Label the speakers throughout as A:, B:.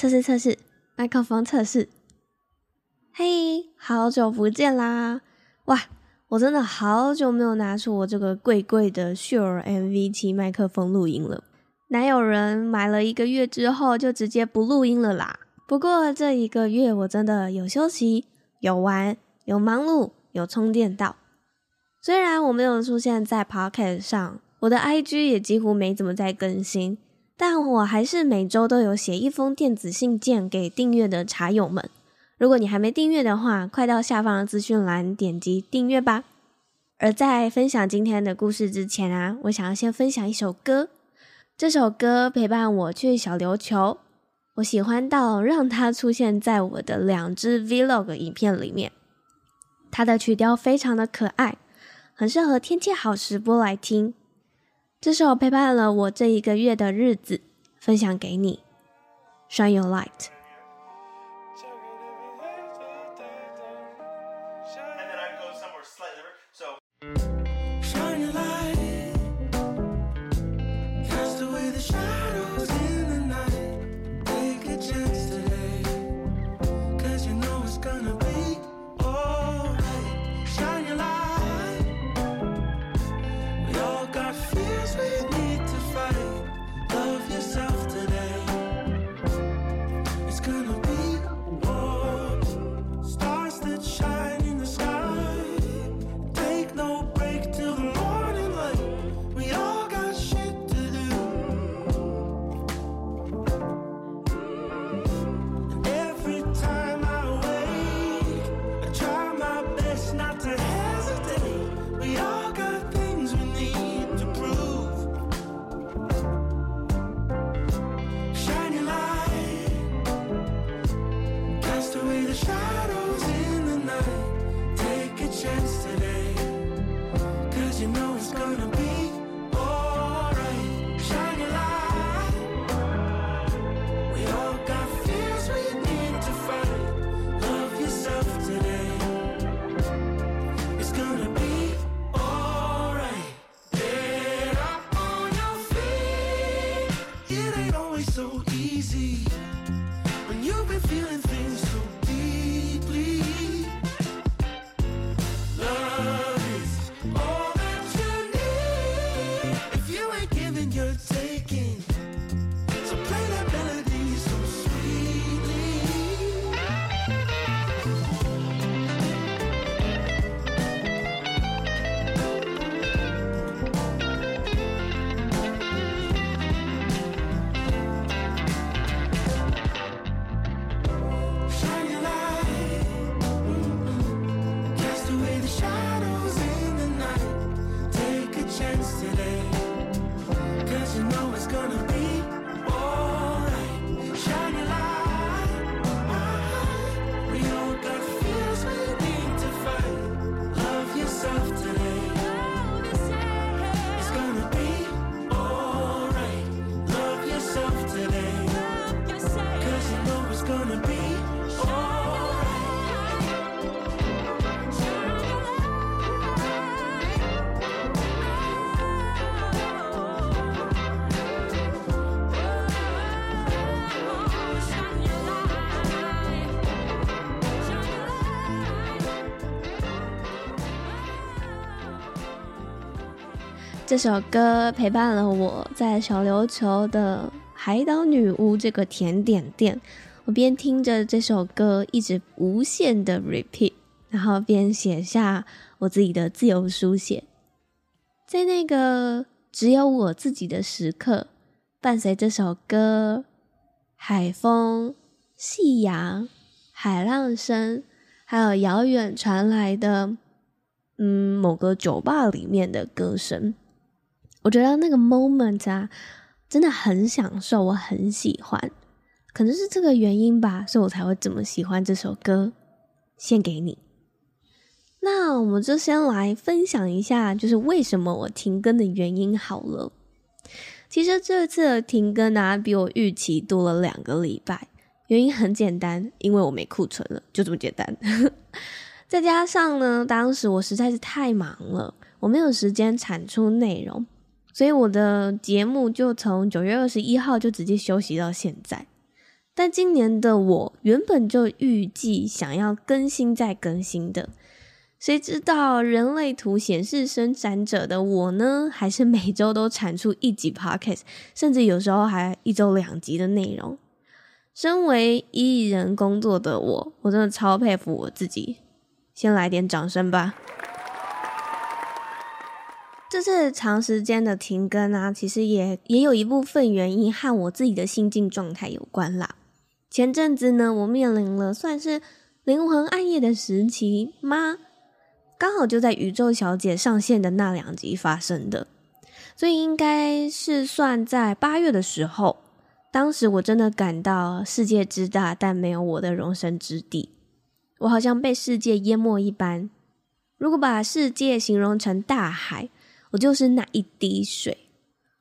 A: 测试测试，麦克风测试。嘿，好久不见啦！哇，我真的好久没有拿出我这个贵贵的 Sure MV7 麦克风录音了。哪有人买了一个月之后就直接不录音了啦？不过这一个月我真的有休息、有玩、有忙碌、有充电到。虽然我没有出现在 Pocket 上，我的 IG 也几乎没怎么在更新。但我还是每周都有写一封电子信件给订阅的茶友们。如果你还没订阅的话，快到下方的资讯栏点击订阅吧。而在分享今天的故事之前啊，我想要先分享一首歌。这首歌陪伴我去小琉球，我喜欢到让它出现在我的两支 Vlog 影片里面。它的曲调非常的可爱，很适合天气好时播来听。这首陪伴了我这一个月的日子，分享给你。Shine your light。这首歌陪伴了我在小琉球的海岛女巫这个甜点店，我边听着这首歌一直无限的 repeat，然后边写下我自己的自由书写，在那个只有我自己的时刻，伴随这首歌，海风、夕阳、海浪声，还有遥远传来的，嗯，某个酒吧里面的歌声。我觉得那个 moment 啊，真的很享受，我很喜欢。可能是这个原因吧，所以我才会这么喜欢这首歌。献给你。那我们就先来分享一下，就是为什么我停更的原因好了。其实这次的停更啊，比我预期多了两个礼拜。原因很简单，因为我没库存了，就这么简单。再加上呢，当时我实在是太忙了，我没有时间产出内容，所以我的节目就从九月二十一号就直接休息到现在。但今年的我原本就预计想要更新再更新的，谁知道人类图显示生产者的我呢，还是每周都产出一集 podcast，甚至有时候还一周两集的内容。身为艺人工作的我，我真的超佩服我自己。先来点掌声吧。这次长时间的停更啊，其实也也有一部分原因和我自己的心境状态有关啦。前阵子呢，我面临了算是灵魂暗夜的时期吗？刚好就在宇宙小姐上线的那两集发生的，所以应该是算在八月的时候。当时我真的感到世界之大，但没有我的容身之地。我好像被世界淹没一般。如果把世界形容成大海，我就是那一滴水，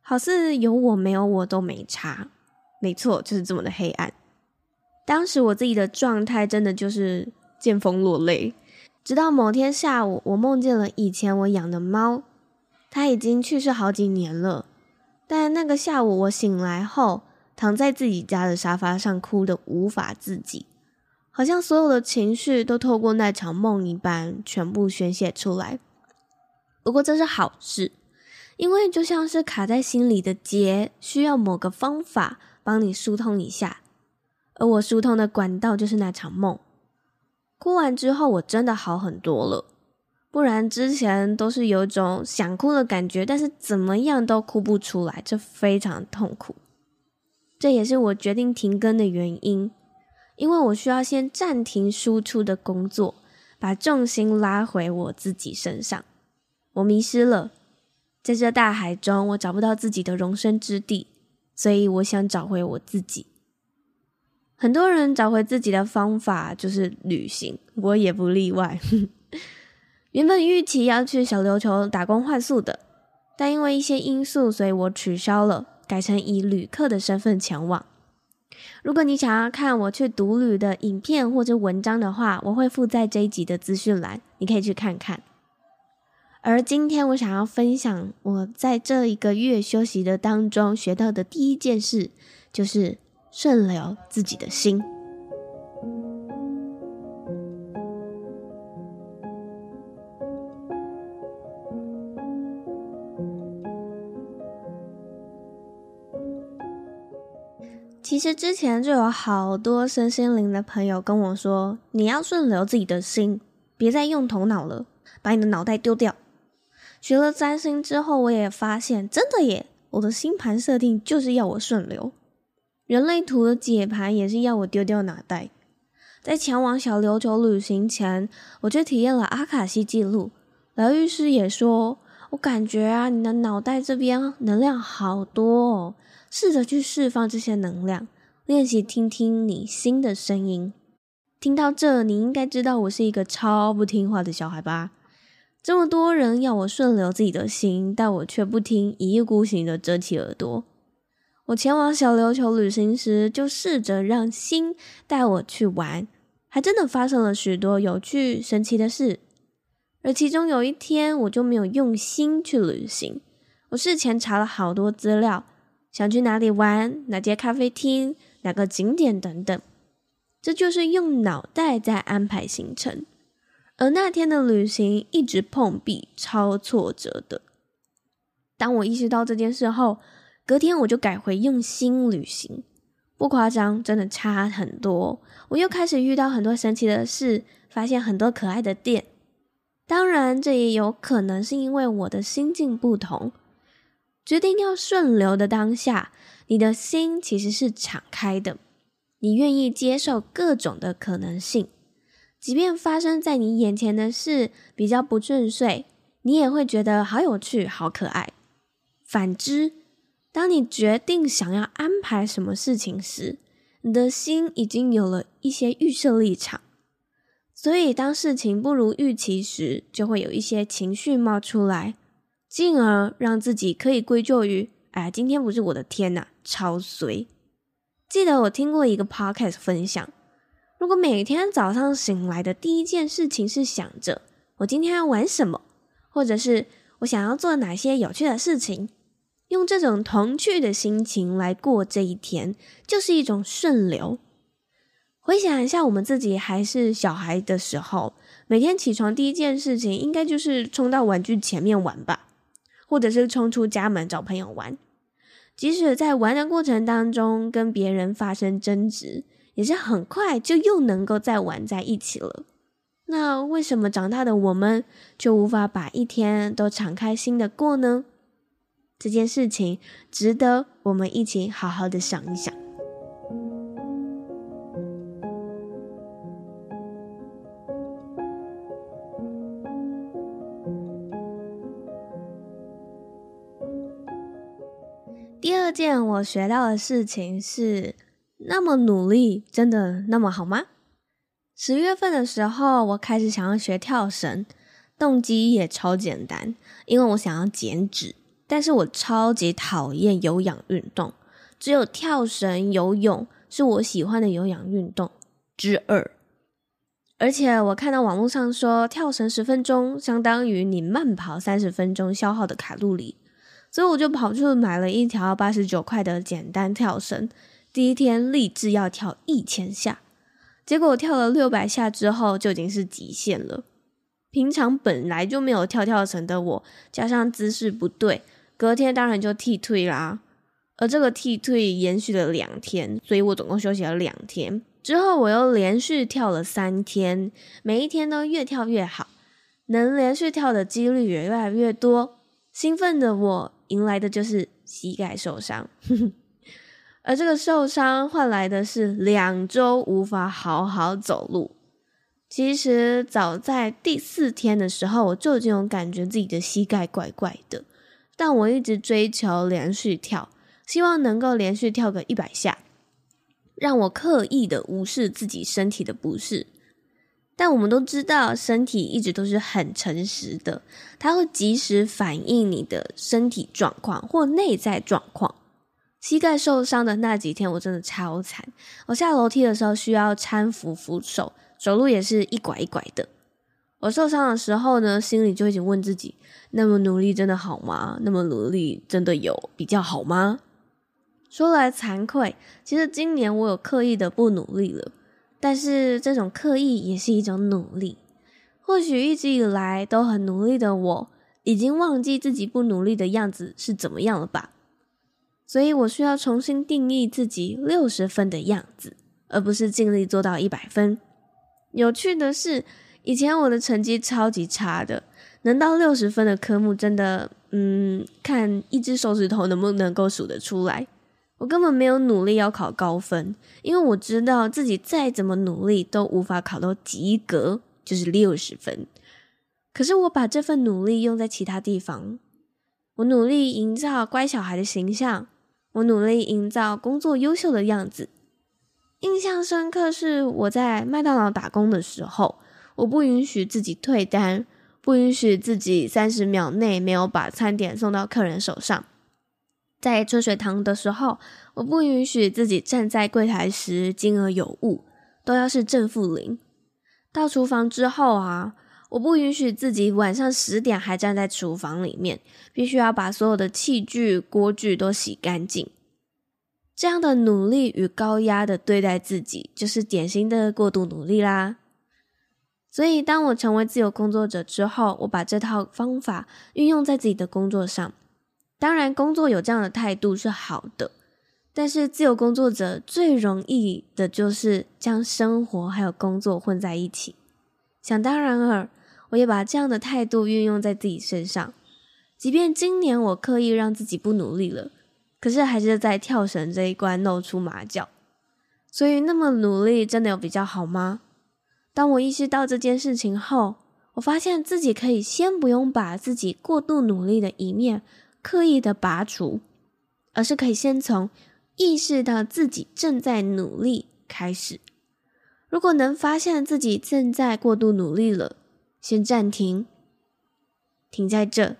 A: 好似有我没有我都没差。没错，就是这么的黑暗。当时我自己的状态真的就是见风落泪，直到某天下午，我梦见了以前我养的猫，它已经去世好几年了。但那个下午我醒来后，躺在自己家的沙发上，哭得无法自己，好像所有的情绪都透过那场梦一般，全部宣泄出来。不过这是好事，因为就像是卡在心里的结，需要某个方法帮你疏通一下。而我疏通的管道就是那场梦。哭完之后，我真的好很多了。不然之前都是有种想哭的感觉，但是怎么样都哭不出来，这非常痛苦。这也是我决定停更的原因，因为我需要先暂停输出的工作，把重心拉回我自己身上。我迷失了，在这大海中，我找不到自己的容身之地，所以我想找回我自己。很多人找回自己的方法就是旅行，我也不例外。原本预期要去小琉球打工换宿的，但因为一些因素，所以我取消了，改成以旅客的身份前往。如果你想要看我去独旅的影片或者文章的话，我会附在这一集的资讯栏，你可以去看看。而今天我想要分享我在这一个月休息的当中学到的第一件事，就是。顺流自己的心。其实之前就有好多身心灵的朋友跟我说：“你要顺流自己的心，别再用头脑了，把你的脑袋丢掉。”学了占星之后，我也发现真的耶，我的星盘设定就是要我顺流。人类图的解盘也是要我丢掉脑袋。在前往小琉球旅行前，我就体验了阿卡西记录。疗愈师也说，我感觉啊，你的脑袋这边能量好多哦，试着去释放这些能量，练习听听你心的声音。听到这，你应该知道我是一个超不听话的小孩吧？这么多人要我顺流自己的心，但我却不听，一意孤行的遮起耳朵。我前往小琉球旅行时，就试着让心带我去玩，还真的发生了许多有趣、神奇的事。而其中有一天，我就没有用心去旅行。我事前查了好多资料，想去哪里玩、哪间咖啡厅、哪个景点等等，这就是用脑袋在安排行程。而那天的旅行一直碰壁，超挫折的。当我意识到这件事后，隔天我就改回用心旅行，不夸张，真的差很多。我又开始遇到很多神奇的事，发现很多可爱的店。当然，这也有可能是因为我的心境不同。决定要顺流的当下，你的心其实是敞开的，你愿意接受各种的可能性，即便发生在你眼前的事比较不顺遂，你也会觉得好有趣、好可爱。反之，当你决定想要安排什么事情时，你的心已经有了一些预设立场，所以当事情不如预期时，就会有一些情绪冒出来，进而让自己可以归咎于：哎，今天不是我的天呐，超随。记得我听过一个 podcast 分享，如果每天早上醒来的第一件事情是想着我今天要玩什么，或者是我想要做哪些有趣的事情，用这种童趣的心情来过这一天，就是一种顺流。回想一下，我们自己还是小孩的时候，每天起床第一件事情，应该就是冲到玩具前面玩吧，或者是冲出家门找朋友玩。即使在玩的过程当中跟别人发生争执，也是很快就又能够再玩在一起了。那为什么长大的我们就无法把一天都敞开心的过呢？这件事情值得我们一起好好的想一想。第二件我学到的事情是，那么努力真的那么好吗？十月份的时候，我开始想要学跳绳，动机也超简单，因为我想要减脂。但是我超级讨厌有氧运动，只有跳绳、游泳是我喜欢的有氧运动之二。而且我看到网络上说，跳绳十分钟相当于你慢跑三十分钟消耗的卡路里，所以我就跑去买了一条八十九块的简单跳绳，第一天立志要跳一千下。结果跳了六百下之后就已经是极限了。平常本来就没有跳跳绳的我，加上姿势不对，隔天当然就踢退啦。而这个踢退延续了两天，所以我总共休息了两天。之后我又连续跳了三天，每一天都越跳越好，能连续跳的几率也越来越多。兴奋的我迎来的就是膝盖受伤。而这个受伤换来的是两周无法好好走路。其实早在第四天的时候，我就已经有感觉自己的膝盖怪怪的，但我一直追求连续跳，希望能够连续跳个一百下，让我刻意的无视自己身体的不适。但我们都知道，身体一直都是很诚实的，它会及时反映你的身体状况或内在状况。膝盖受伤的那几天，我真的超惨。我下楼梯的时候需要搀扶扶手，走路也是一拐一拐的。我受伤的时候呢，心里就已经问自己：那么努力真的好吗？那么努力真的有比较好吗？说来惭愧，其实今年我有刻意的不努力了，但是这种刻意也是一种努力。或许一直以来都很努力的我，已经忘记自己不努力的样子是怎么样了吧？所以我需要重新定义自己六十分的样子，而不是尽力做到一百分。有趣的是，以前我的成绩超级差的，能到六十分的科目真的，嗯，看一只手指头能不能够数得出来。我根本没有努力要考高分，因为我知道自己再怎么努力都无法考到及格，就是六十分。可是我把这份努力用在其他地方，我努力营造乖小孩的形象。我努力营造工作优秀的样子。印象深刻是我在麦当劳打工的时候，我不允许自己退单，不允许自己三十秒内没有把餐点送到客人手上。在春水堂的时候，我不允许自己站在柜台时金额有误，都要是正负零。到厨房之后啊。我不允许自己晚上十点还站在厨房里面，必须要把所有的器具、锅具都洗干净。这样的努力与高压的对待自己，就是典型的过度努力啦。所以，当我成为自由工作者之后，我把这套方法运用在自己的工作上。当然，工作有这样的态度是好的，但是自由工作者最容易的就是将生活还有工作混在一起。想当然尔。我也把这样的态度运用在自己身上，即便今年我刻意让自己不努力了，可是还是在跳绳这一关露出马脚。所以，那么努力真的有比较好吗？当我意识到这件事情后，我发现自己可以先不用把自己过度努力的一面刻意的拔除，而是可以先从意识到自己正在努力开始。如果能发现自己正在过度努力了，先暂停，停在这，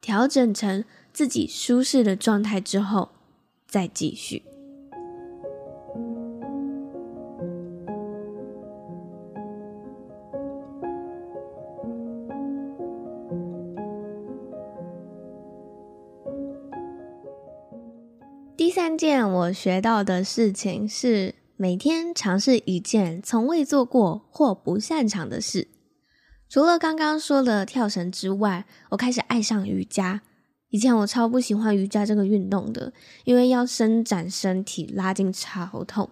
A: 调整成自己舒适的状态之后，再继续。第三件我学到的事情是，每天尝试一件从未做过或不擅长的事。除了刚刚说的跳绳之外，我开始爱上瑜伽。以前我超不喜欢瑜伽这个运动的，因为要伸展身体、拉筋超痛。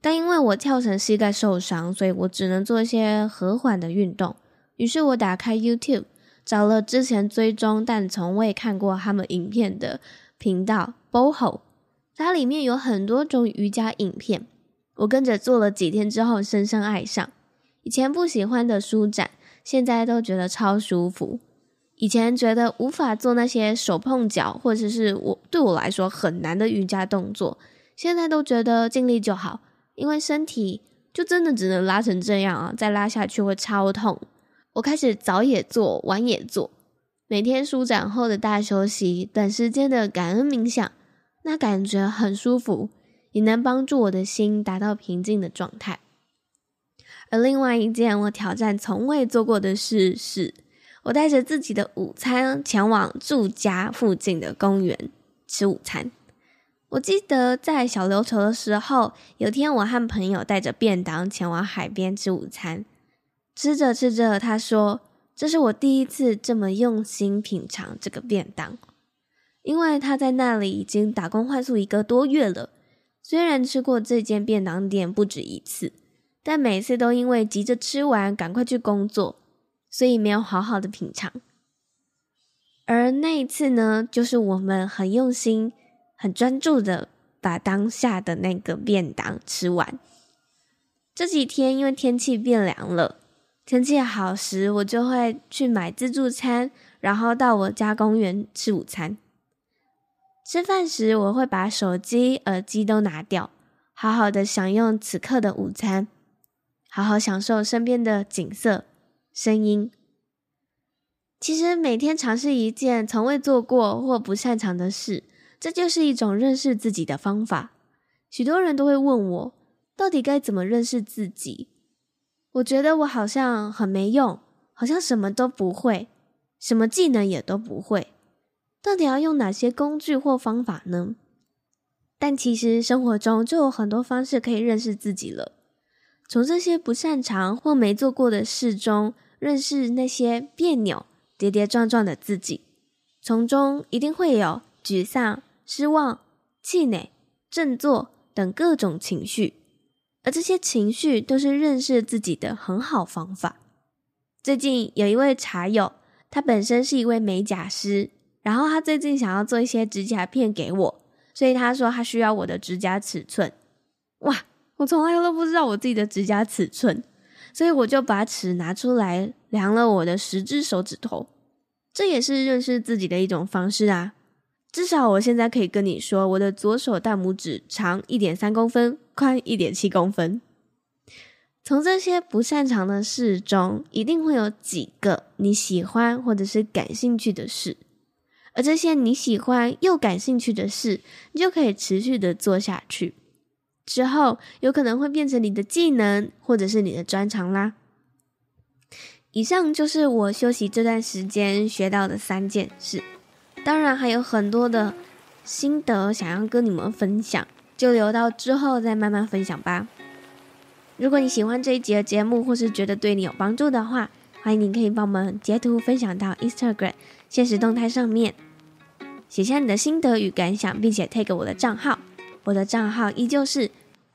A: 但因为我跳绳膝盖受伤，所以我只能做一些和缓的运动。于是我打开 YouTube，找了之前追踪但从未看过他们影片的频道 Boho。它里面有很多种瑜伽影片，我跟着做了几天之后，深深爱上。以前不喜欢的舒展，现在都觉得超舒服。以前觉得无法做那些手碰脚，或者是我对我来说很难的瑜伽动作，现在都觉得尽力就好，因为身体就真的只能拉成这样啊，再拉下去会超痛。我开始早也做，晚也做，每天舒展后的大休息，短时间的感恩冥想。那感觉很舒服，也能帮助我的心达到平静的状态。而另外一件我挑战从未做过的事是，我带着自己的午餐前往住家附近的公园吃午餐。我记得在小琉球的时候，有天我和朋友带着便当前往海边吃午餐，吃着吃着，他说：“这是我第一次这么用心品尝这个便当。”因为他在那里已经打工换宿一个多月了，虽然吃过这间便当店不止一次，但每次都因为急着吃完赶快去工作，所以没有好好的品尝。而那一次呢，就是我们很用心、很专注的把当下的那个便当吃完。这几天因为天气变凉了，天气好时我就会去买自助餐，然后到我家公园吃午餐。吃饭时，我会把手机、耳机都拿掉，好好的享用此刻的午餐，好好享受身边的景色、声音。其实每天尝试一件从未做过或不擅长的事，这就是一种认识自己的方法。许多人都会问我，到底该怎么认识自己？我觉得我好像很没用，好像什么都不会，什么技能也都不会。到底要用哪些工具或方法呢？但其实生活中就有很多方式可以认识自己了。从这些不擅长或没做过的事中，认识那些别扭、跌跌撞撞的自己，从中一定会有沮丧、失望、气馁、振作等各种情绪，而这些情绪都是认识自己的很好方法。最近有一位茶友，他本身是一位美甲师。然后他最近想要做一些指甲片给我，所以他说他需要我的指甲尺寸。哇，我从来都不知道我自己的指甲尺寸，所以我就把尺拿出来量了我的十只手指头。这也是认识自己的一种方式啊。至少我现在可以跟你说，我的左手大拇指长一点三公分，宽一点七公分。从这些不擅长的事中，一定会有几个你喜欢或者是感兴趣的事。而这些你喜欢又感兴趣的事，你就可以持续的做下去，之后有可能会变成你的技能，或者是你的专长啦。以上就是我休息这段时间学到的三件事，当然还有很多的心得想要跟你们分享，就留到之后再慢慢分享吧。如果你喜欢这一集的节目，或是觉得对你有帮助的话，欢迎你可以帮我们截图分享到 Instagram 现实动态上面。写下你的心得与感想，并且 take 我的账号，我的账号依旧是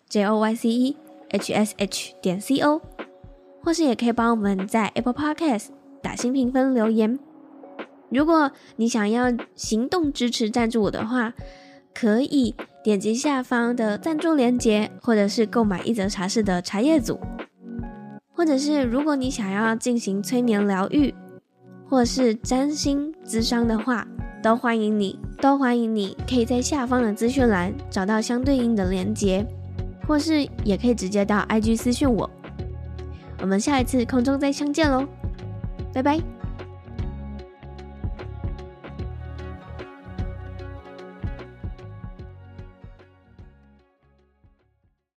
A: j o y c e h s h 点 c o，或是也可以帮我们在 Apple Podcast 打新评分留言。如果你想要行动支持赞助我的话，可以点击下方的赞助链接，或者是购买一则茶室的茶叶组，或者是如果你想要进行催眠疗愈，或是占星咨商的话。都欢迎你，都欢迎你，可以在下方的资讯栏找到相对应的连接，或是也可以直接到 IG 私讯我。我们下一次空中再相见喽，拜拜。